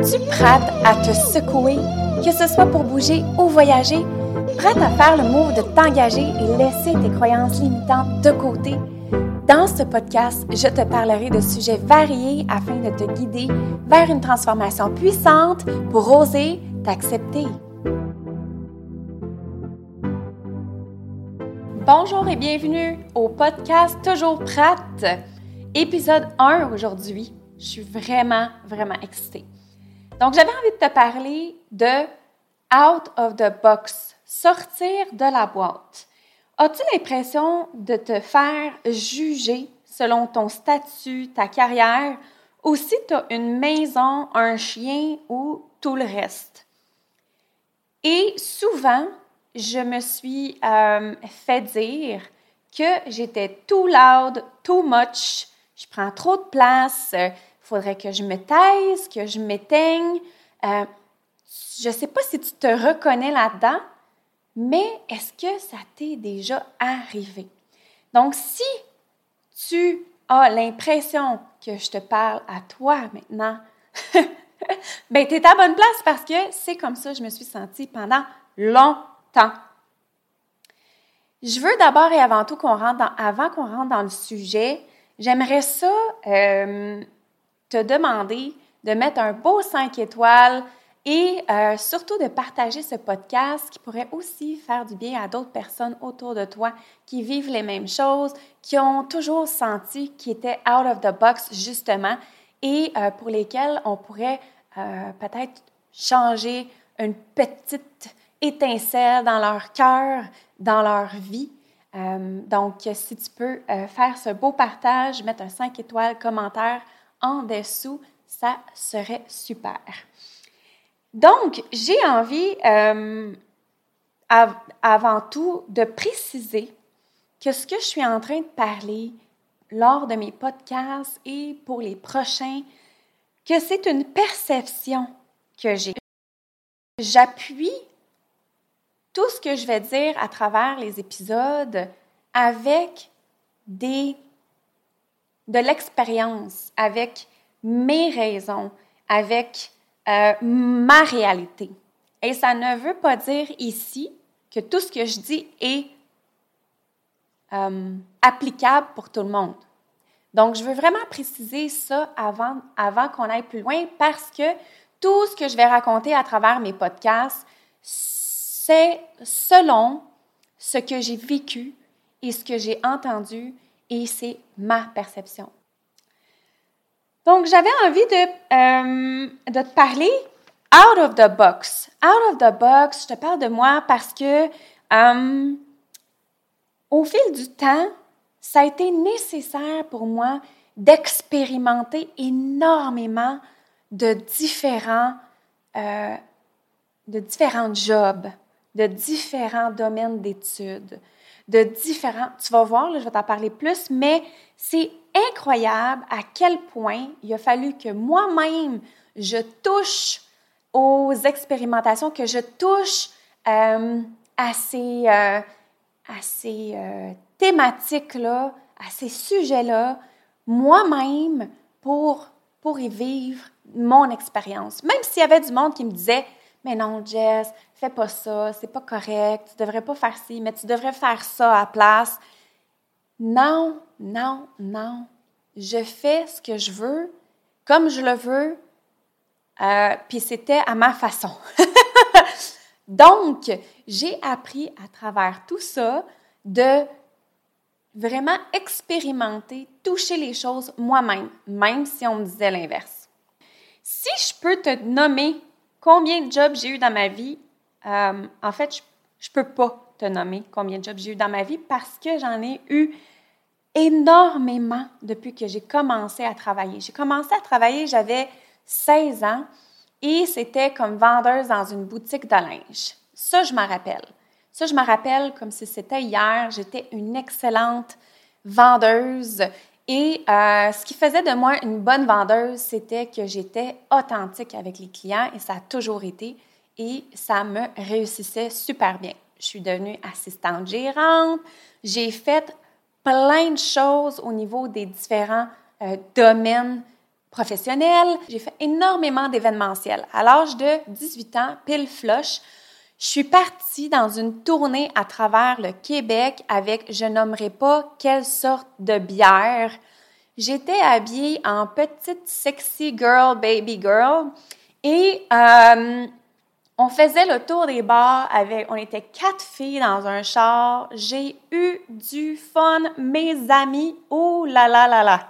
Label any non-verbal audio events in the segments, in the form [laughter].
Es-tu prête à te secouer, que ce soit pour bouger ou voyager? Prête à faire le move de t'engager et laisser tes croyances limitantes de côté? Dans ce podcast, je te parlerai de sujets variés afin de te guider vers une transformation puissante pour oser t'accepter. Bonjour et bienvenue au podcast Toujours prête, épisode 1 aujourd'hui. Je suis vraiment, vraiment excitée. Donc, j'avais envie de te parler de out of the box, sortir de la boîte. As-tu l'impression de te faire juger selon ton statut, ta carrière, ou si tu as une maison, un chien ou tout le reste? Et souvent, je me suis euh, fait dire que j'étais too loud, too much, je prends trop de place, faudrait que je me taise, que je m'éteigne. Euh, je ne sais pas si tu te reconnais là-dedans, mais est-ce que ça t'est déjà arrivé? Donc, si tu as l'impression que je te parle à toi maintenant, [laughs] ben, tu es à bonne place parce que c'est comme ça que je me suis sentie pendant longtemps. Je veux d'abord et avant tout qu'on rentre dans, avant qu'on rentre dans le sujet, j'aimerais ça euh, te demander de mettre un beau 5 étoiles et euh, surtout de partager ce podcast qui pourrait aussi faire du bien à d'autres personnes autour de toi qui vivent les mêmes choses, qui ont toujours senti qu'ils étaient out of the box justement et euh, pour lesquels on pourrait peut-être changer une petite étincelle dans leur cœur, dans leur vie. Euh, donc, si tu peux euh, faire ce beau partage, mettre un 5 étoiles, commentaire en dessous, ça serait super. Donc, j'ai envie, euh, avant tout, de préciser que ce que je suis en train de parler lors de mes podcasts et pour les prochains, que c'est une perception que j'ai. J'appuie tout ce que je vais dire à travers les épisodes avec des de l'expérience, avec mes raisons, avec euh, ma réalité. Et ça ne veut pas dire ici que tout ce que je dis est euh, applicable pour tout le monde. Donc, je veux vraiment préciser ça avant, avant qu'on aille plus loin parce que tout ce que je vais raconter à travers mes podcasts, c'est selon ce que j'ai vécu et ce que j'ai entendu et c'est ma perception. Donc, j'avais envie de, euh, de te parler out of the box. Out of the box, je te parle de moi parce que euh, au fil du temps, ça a été nécessaire pour moi d'expérimenter énormément de différents, euh, de différents jobs, de différents domaines d'études, de différents... Tu vas voir, je vais t'en parler plus, mais c'est incroyable à quel point il a fallu que moi-même, je touche aux expérimentations, que je touche euh, à ces, euh, à ces euh, thématiques-là, à ces sujets-là, moi-même, pour, pour y vivre mon expérience. Même s'il y avait du monde qui me disait, mais non, Jess, fais pas ça, c'est pas correct, tu devrais pas faire ci, mais tu devrais faire ça à place. Non, non, non. Je fais ce que je veux, comme je le veux, euh, puis c'était à ma façon. [laughs] Donc, j'ai appris à travers tout ça de vraiment expérimenter, toucher les choses moi-même, même si on me disait l'inverse. Si je peux te nommer combien de jobs j'ai eu dans ma vie, euh, en fait, je ne peux pas te nommer combien de jobs j'ai eu dans ma vie parce que j'en ai eu énormément depuis que j'ai commencé à travailler. J'ai commencé à travailler, j'avais 16 ans et c'était comme vendeuse dans une boutique de linge. Ça, je m'en rappelle. Ça, je me rappelle comme si c'était hier. J'étais une excellente vendeuse et euh, ce qui faisait de moi une bonne vendeuse, c'était que j'étais authentique avec les clients et ça a toujours été et ça me réussissait super bien. Je suis devenue assistante gérante, j'ai fait plein de choses au niveau des différents euh, domaines professionnelle. J'ai fait énormément d'événementiels. À l'âge de 18 ans, pile flush, je suis partie dans une tournée à travers le Québec avec, je nommerai pas quelle sorte de bière. J'étais habillée en petite sexy girl, baby girl, et euh, on faisait le tour des bars avec, on était quatre filles dans un char. J'ai eu du fun, mes amis, oh là là là là.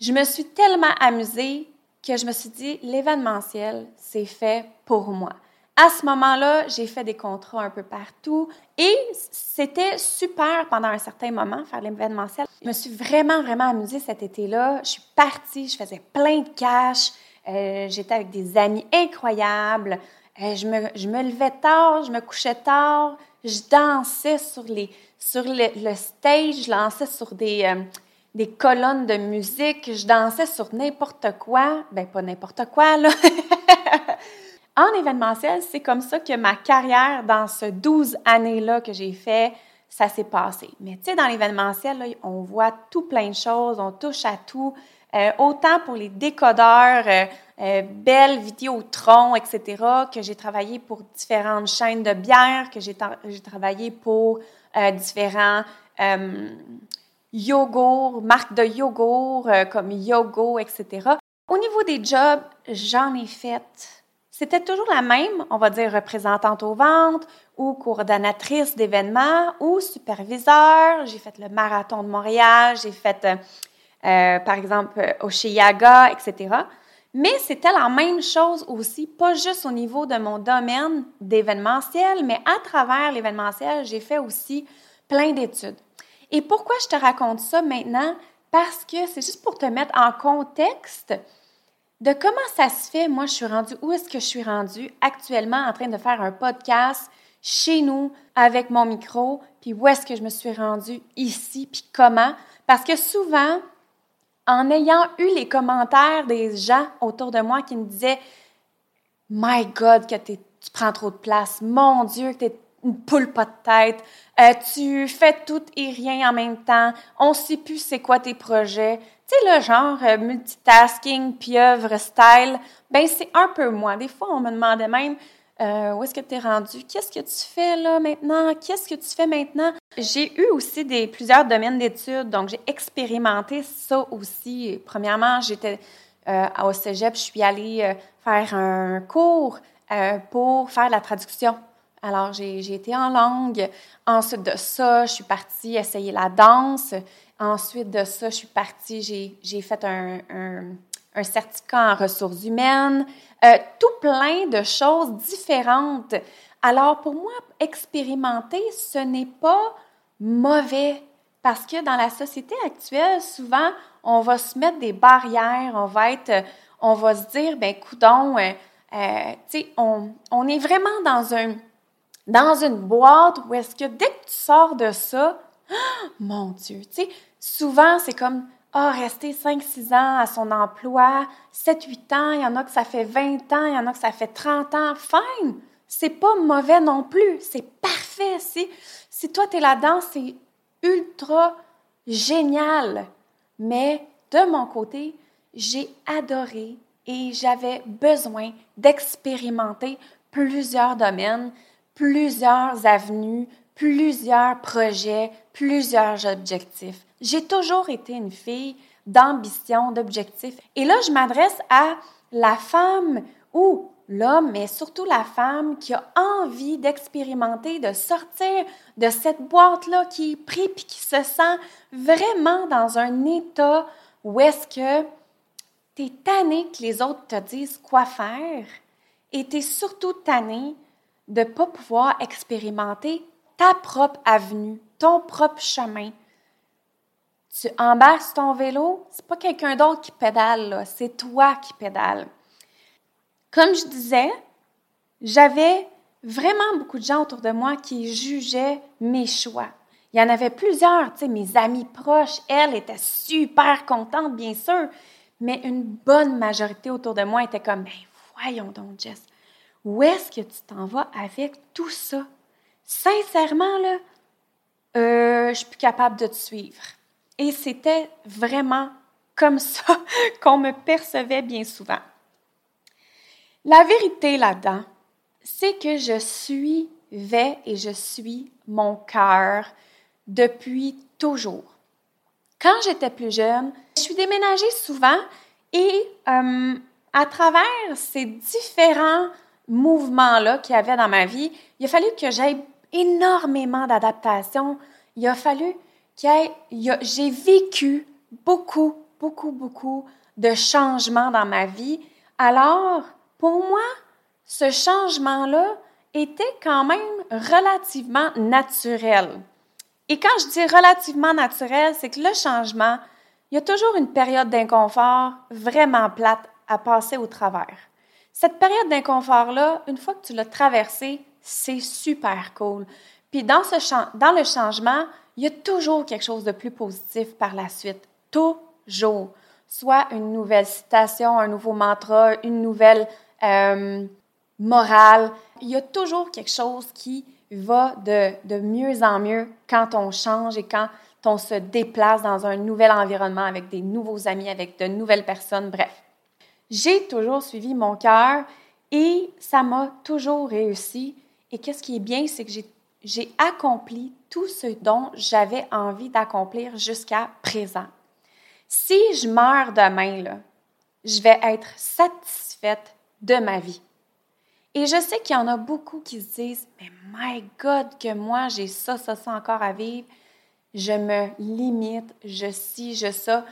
Je me suis tellement amusée que je me suis dit, l'événementiel, c'est fait pour moi. À ce moment-là, j'ai fait des contrats un peu partout et c'était super pendant un certain moment faire l'événementiel. Je me suis vraiment, vraiment amusée cet été-là. Je suis partie, je faisais plein de cash. Euh, j'étais avec des amis incroyables. Euh, je, me, je, me, levais tard, je me couchais tard. Je dansais sur, les, sur le, stage, je dansais sur des, euh, des colonnes de musique, je dansais sur n'importe quoi. Ben, pas n'importe quoi, là. [laughs] en événementiel, c'est comme ça que ma carrière dans ce 12 années-là que j'ai fait, ça s'est passé. Mais tu sais, dans l'événementiel, on voit tout plein de choses, on touche à tout. Euh, autant pour les décodeurs, euh, euh, Belle, Vidéotron, etc., que j'ai travaillé pour différentes chaînes de bière, que j'ai travaillé pour différents yogourts, marques de yogourts comme Yogo, etc. Au niveau des jobs, j'en ai fait c'était toujours la même, on va dire représentante aux ventes ou coordonnatrice d'événements ou superviseur. J'ai fait le marathon de Montréal, j'ai fait, euh, euh, par exemple, Oshiaga, etc. Mais c'était la même chose aussi, pas juste au niveau de mon domaine d'événementiel, mais à travers l'événementiel, j'ai fait aussi plein d'études. Et pourquoi je te raconte ça maintenant? Parce que c'est juste pour te mettre en contexte de comment ça se fait, moi, je suis rendue, où est-ce que je suis rendue actuellement en train de faire un podcast chez nous avec mon micro, puis où est-ce que je me suis rendue ici, puis comment? Parce que souvent, en ayant eu les commentaires des gens autour de moi qui me disaient My God, que tu prends trop de place, mon Dieu, que tu es une poule pas de tête, euh, tu fais tout et rien en même temps, on ne sait plus c'est quoi tes projets. Tu sais, le genre euh, multitasking, pieuvre, style, ben c'est un peu moi. Des fois, on me demandait même euh, où est-ce que tu es rendu? Qu'est-ce que tu fais là maintenant? Qu'est-ce que tu fais maintenant? J'ai eu aussi des, plusieurs domaines d'études, donc j'ai expérimenté ça aussi. Premièrement, j'étais euh, au cégep, je suis allée faire un cours pour faire la traduction. Alors, j'ai été en langue. Ensuite de ça, je suis partie essayer la danse. Ensuite de ça, je suis partie, j'ai fait un, un, certificat en ressources humaines, euh, tout plein de choses différentes. Alors, pour moi, expérimenter, ce n'est pas mauvais parce que dans la société actuelle, souvent, on va se mettre des barrières, on va être, on va se dire, ben, coudon, euh, euh, on, on est vraiment dans dans une boîte où est-ce que dès que tu sors de ça, [gasps] mon Dieu, tu sais, souvent c'est comme ah, rester 5-6 ans à son emploi, 7-8 ans, il y en a que ça fait 20 ans, il y en a que ça fait 30 ans. Fine! C'est pas mauvais non plus, c'est parfait. Si, si toi, tu es là-dedans, c'est ultra génial. Mais de mon côté, j'ai adoré et j'avais besoin d'expérimenter plusieurs domaines, plusieurs avenues, plusieurs projets, plusieurs objectifs. J'ai toujours été une fille d'ambition, d'objectifs. Et là, je m'adresse à la femme ou l'homme, mais surtout la femme qui a envie d'expérimenter, de sortir de cette boîte-là qui est prise puis qui se sent vraiment dans un état où est-ce que tu es tanné que les autres te disent quoi faire et tu es surtout tanné de ne pas pouvoir expérimenter ta propre avenue, ton propre chemin. Tu embarques ton vélo, c'est pas quelqu'un d'autre qui pédale, c'est toi qui pédale. Comme je disais, j'avais vraiment beaucoup de gens autour de moi qui jugeaient mes choix. Il y en avait plusieurs, tu sais, mes amis proches, elles étaient super contentes, bien sûr, mais une bonne majorité autour de moi était comme, ben voyons donc, Jess, où est-ce que tu t'en vas avec tout ça? Sincèrement, là, euh, je suis plus capable de te suivre. Et c'était vraiment comme ça [laughs] qu'on me percevait bien souvent. La vérité là-dedans, c'est que je suivais et je suis mon cœur depuis toujours. Quand j'étais plus jeune, je suis déménagée souvent et euh, à travers ces différents mouvements-là qu'il y avait dans ma vie, il a fallu que j'aie énormément d'adaptation. Il a fallu que j'ai vécu beaucoup, beaucoup, beaucoup de changements dans ma vie. Alors, pour moi, ce changement-là était quand même relativement naturel. Et quand je dis relativement naturel, c'est que le changement, il y a toujours une période d'inconfort vraiment plate à passer au travers. Cette période d'inconfort-là, une fois que tu l'as traversée, c'est super cool. Puis dans, ce dans le changement, il y a toujours quelque chose de plus positif par la suite. Toujours. Soit une nouvelle citation, un nouveau mantra, une nouvelle euh, morale. Il y a toujours quelque chose qui va de, de mieux en mieux quand on change et quand on se déplace dans un nouvel environnement avec des nouveaux amis, avec de nouvelles personnes, bref. J'ai toujours suivi mon cœur et ça m'a toujours réussi. Et qu'est-ce qui est bien, c'est que j'ai accompli tout ce dont j'avais envie d'accomplir jusqu'à présent. Si je meurs demain, là, je vais être satisfaite de ma vie. Et je sais qu'il y en a beaucoup qui se disent, mais my God, que moi, j'ai ça, ça, ça encore à vivre. Je me limite, je ci, je ça.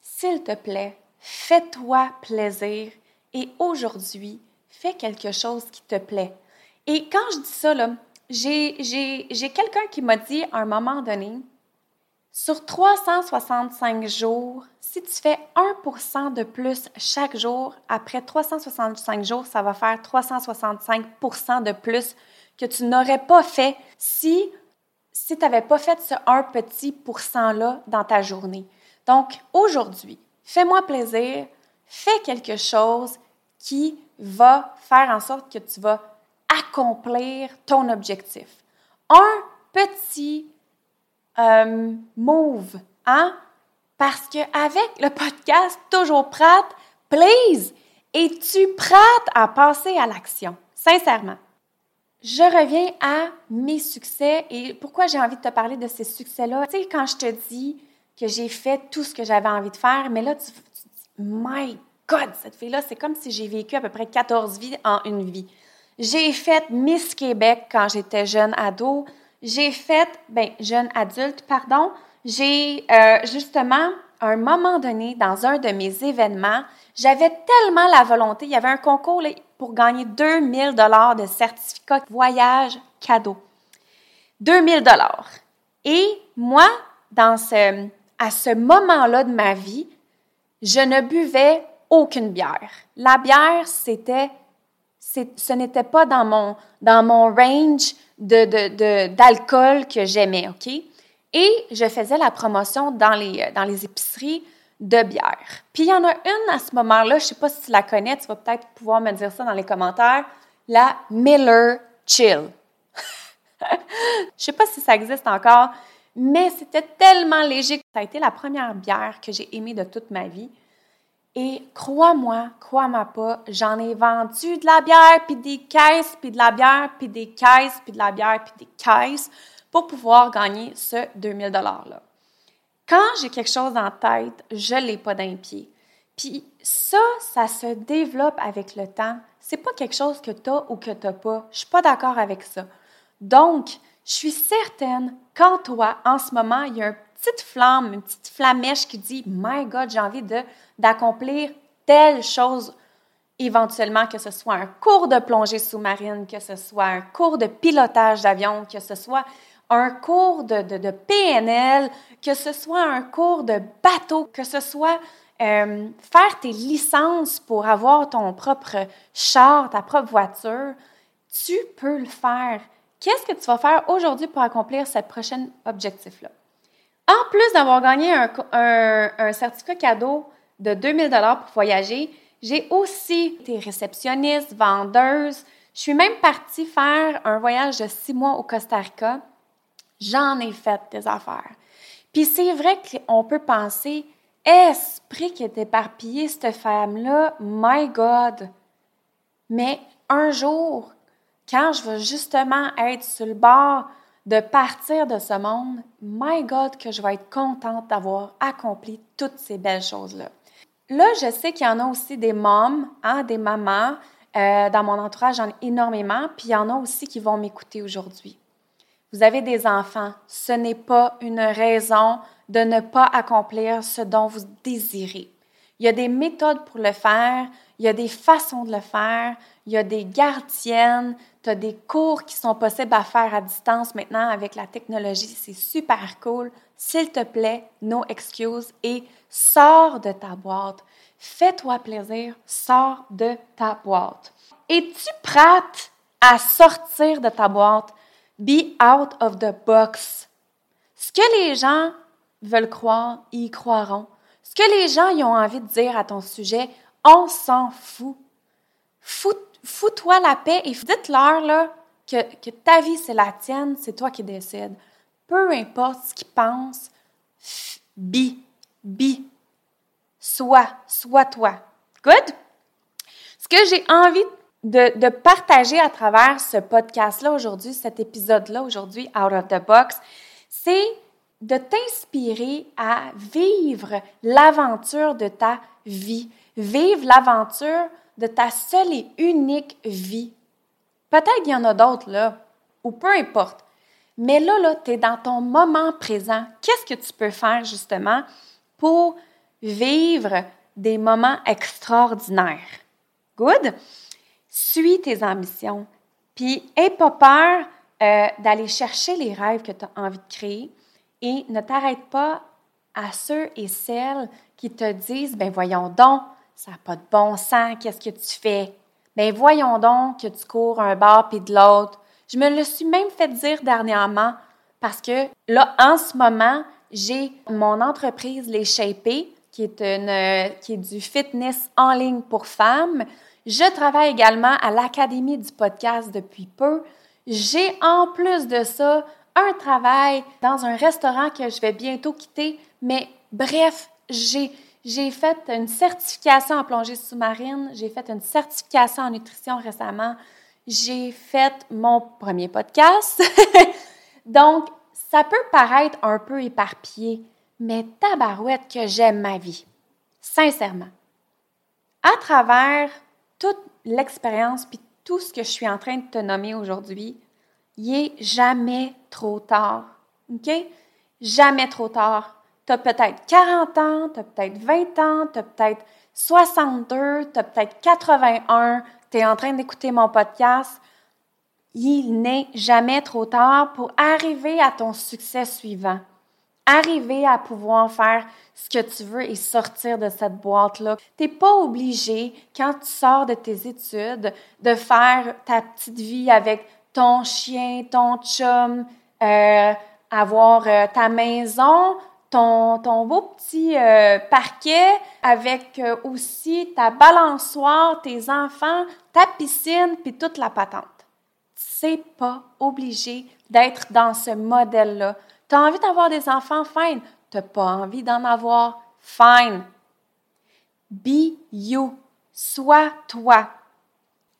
S'il te plaît, fais-toi plaisir et aujourd'hui, fais quelque chose qui te plaît. Et quand je dis ça, j'ai quelqu'un qui m'a dit à un moment donné, sur 365 jours, si tu fais 1% de plus chaque jour, après 365 jours, ça va faire 365% de plus que tu n'aurais pas fait si, si tu n'avais pas fait ce 1 petit pourcent-là dans ta journée. Donc, aujourd'hui, fais-moi plaisir, fais quelque chose qui va faire en sorte que tu vas accomplir ton objectif. Un petit euh, move, hein? Parce qu'avec le podcast Toujours prête, please, es-tu prête à passer à l'action? Sincèrement. Je reviens à mes succès et pourquoi j'ai envie de te parler de ces succès-là. Tu sais, quand je te dis que j'ai fait tout ce que j'avais envie de faire, mais là, tu, tu dis, my God, cette fille-là, c'est comme si j'ai vécu à peu près 14 vies en une vie. J'ai fait Miss Québec quand j'étais jeune ado j'ai fait, ben, jeune adulte, pardon, j'ai euh, justement, à un moment donné, dans un de mes événements, j'avais tellement la volonté, il y avait un concours pour gagner 2000 dollars de certificat voyage cadeau. 2000 dollars. Et moi, dans ce, à ce moment-là de ma vie, je ne buvais aucune bière. La bière, c'était, ce n'était pas dans mon, dans mon range d'alcool de, de, que j'aimais, OK? Et je faisais la promotion dans les, dans les épiceries de bière. Puis il y en a une à ce moment-là, je ne sais pas si tu la connais, tu vas peut-être pouvoir me dire ça dans les commentaires, la Miller Chill. [laughs] je ne sais pas si ça existe encore, mais c'était tellement léger ça a été la première bière que j'ai aimée de toute ma vie. Et crois-moi, crois-moi pas, j'en ai vendu de la bière, puis des caisses, puis de la bière, puis des caisses, puis de la bière, puis des caisses pour pouvoir gagner ce 2000 $-là. Quand j'ai quelque chose en tête, je ne l'ai pas d'un pied. Puis ça, ça se développe avec le temps. C'est pas quelque chose que tu as ou que tu pas. Je suis pas d'accord avec ça. Donc, je suis certaine qu'en toi, en ce moment, il y a une petite flamme, une petite flamèche qui dit My God, j'ai envie d'accomplir telle chose éventuellement, que ce soit un cours de plongée sous-marine, que ce soit un cours de pilotage d'avion, que ce soit un cours de, de, PNL, que ce soit un cours de bateau, que ce soit euh, faire tes licences pour avoir ton propre char, ta propre voiture, tu peux le faire. Qu'est-ce que tu vas faire aujourd'hui pour accomplir ce prochain objectif-là? En plus d'avoir gagné un, certificat cadeau de 2000 dollars pour voyager. J'ai aussi été réceptionniste, vendeuse. Je suis même partie faire un voyage de six mois au Costa Rica. J'en ai fait des affaires. Puis c'est vrai qu'on peut penser, esprit qui est éparpillé, cette femme-là, my God! Mais un jour, quand je vais justement être sur le bord de partir de ce monde, my God, que je vais être contente d'avoir accompli toutes ces belles choses-là. Là, je sais qu'il y en a aussi des mômes, hein, des mamans. Euh, dans mon entourage, j'en ai énormément, puis il y en a aussi qui vont m'écouter aujourd'hui. Vous avez des enfants, ce n'est pas une raison de ne pas accomplir ce dont vous désirez. Il y a des méthodes pour le faire, il y a des façons de le faire, il y a des gardiennes, tu as des cours qui sont possibles à faire à distance maintenant avec la technologie, c'est super cool. S'il te plaît, no excuse et sors de ta boîte. Fais-toi plaisir, sors de ta boîte. Es-tu prête à sortir de ta boîte? Be out of the box. Ce que les gens veulent croire, ils y croiront. Ce que les gens ont envie de dire à ton sujet, on s'en fout. Fous-toi la paix et dites-leur que, ta vie, c'est la tienne, c'est toi qui décides. Peu importe ce qu'ils pensent, be, be. Sois, sois toi. Good? Ce que j'ai envie de, de, partager à travers ce podcast-là aujourd'hui, cet épisode-là aujourd'hui, Out of the Box, c'est de t'inspirer à vivre l'aventure de ta vie, vivre l'aventure de ta seule et unique vie. Peut-être qu'il y en a d'autres là, ou peu importe. Mais là, là, tu es dans ton moment présent. Qu'est-ce que tu peux faire justement pour vivre des moments extraordinaires? Good? Suis tes ambitions. Puis, n'aie pas peur euh, d'aller chercher les rêves que tu as envie de créer et ne t'arrête pas à ceux et celles qui te disent, ben voyons donc, ça n'a pas de bon sens, qu'est-ce que tu fais? Ben voyons donc que tu cours un bar puis de l'autre. Je me le suis même fait dire dernièrement parce que là, en ce moment, j'ai mon entreprise Les Shapés, qui est, une, qui est du fitness en ligne pour femmes. Je travaille également à l'Académie du podcast depuis peu. J'ai en plus de ça un travail dans un restaurant que je vais bientôt quitter. Mais bref, j'ai, j'ai fait une certification en plongée sous-marine, j'ai fait une certification en nutrition récemment, j'ai fait mon premier podcast. [laughs] Donc, ça peut paraître un peu éparpillé, mais tabarouette que j'aime ma vie. Sincèrement. À travers toute l'expérience puis tout ce que je suis en train de te nommer aujourd'hui, il est jamais trop tard. OK? Jamais trop tard. Tu as peut-être 40 ans, tu as peut-être 20 ans, tu as peut-être 62, tu as peut-être 81, tu es en train d'écouter mon podcast. Il n'est jamais trop tard pour arriver à ton succès suivant. Arriver à pouvoir faire ce que tu veux et sortir de cette boîte-là. Tu n'es pas obligé, quand tu sors de tes études, de faire ta petite vie avec ton chien, ton chum, euh, avoir euh, ta maison, ton, beau petit euh, parquet avec aussi ta balançoire, tes enfants, ta piscine, puis toute la patente. C'est pas obligé d'être dans ce modèle-là. Tu as envie d'avoir des enfants, fine? Tu pas envie d'en avoir, fine. Be you. Sois toi.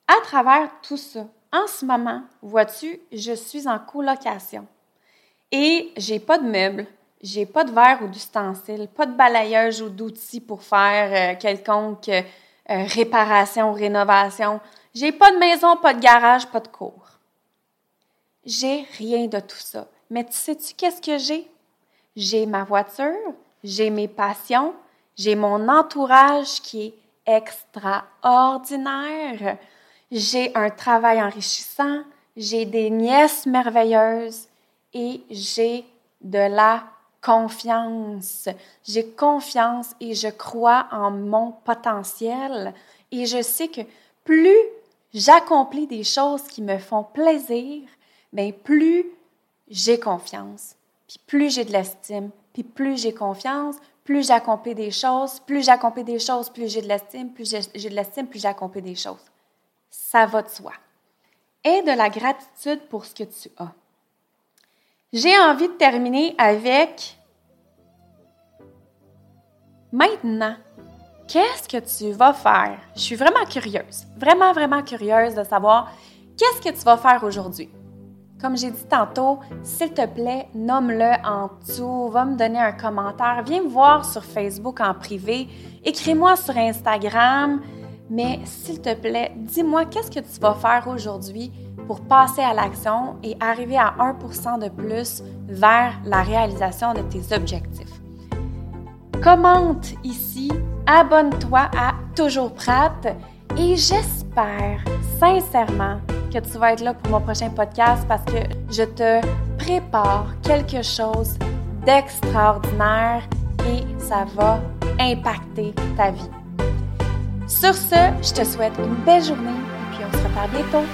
À travers tout ça, en ce moment, vois-tu, je suis en colocation et j'ai pas de meubles, j'ai pas de verre ou d'ustensiles, pas de balayage ou d'outils pour faire euh, quelconque euh, réparation ou rénovation. J'ai pas de maison, pas de garage, pas de cours. J'ai rien de tout ça. Mais tu sais-tu qu'est-ce que j'ai? J'ai ma voiture, j'ai mes passions, j'ai mon entourage qui est extraordinaire. J'ai un travail enrichissant, j'ai des nièces merveilleuses et j'ai de la confiance. J'ai confiance et je crois en mon potentiel et je sais que plus j'accomplis des choses qui me font plaisir, bien plus j'ai confiance, puis plus j'ai de l'estime, puis plus j'ai confiance, plus j'accomplis des choses, plus j'accomplis des choses, plus j'ai de l'estime, plus j'ai de l'estime, plus j'accomplis des choses ça va de soi. Et de la gratitude pour ce que tu as. J'ai envie de terminer avec Maintenant, qu'est-ce que tu vas faire? Je suis vraiment curieuse, vraiment, vraiment curieuse de savoir qu'est-ce que tu vas faire aujourd'hui. Comme j'ai dit tantôt, s'il te plaît, nomme-le en dessous, va me donner un commentaire, viens me voir sur Facebook en privé, écris-moi sur Instagram, mais s'il te plaît, dis-moi qu'est-ce que tu vas faire aujourd'hui pour passer à l'action et arriver à 1% de plus vers la réalisation de tes objectifs? Commente ici, abonne-toi à Toujours Prête et j'espère sincèrement que tu vas être là pour mon prochain podcast parce que je te prépare quelque chose d'extraordinaire et ça va impacter ta vie. Sur ce, je te souhaite une belle journée et puis on se reparle bientôt.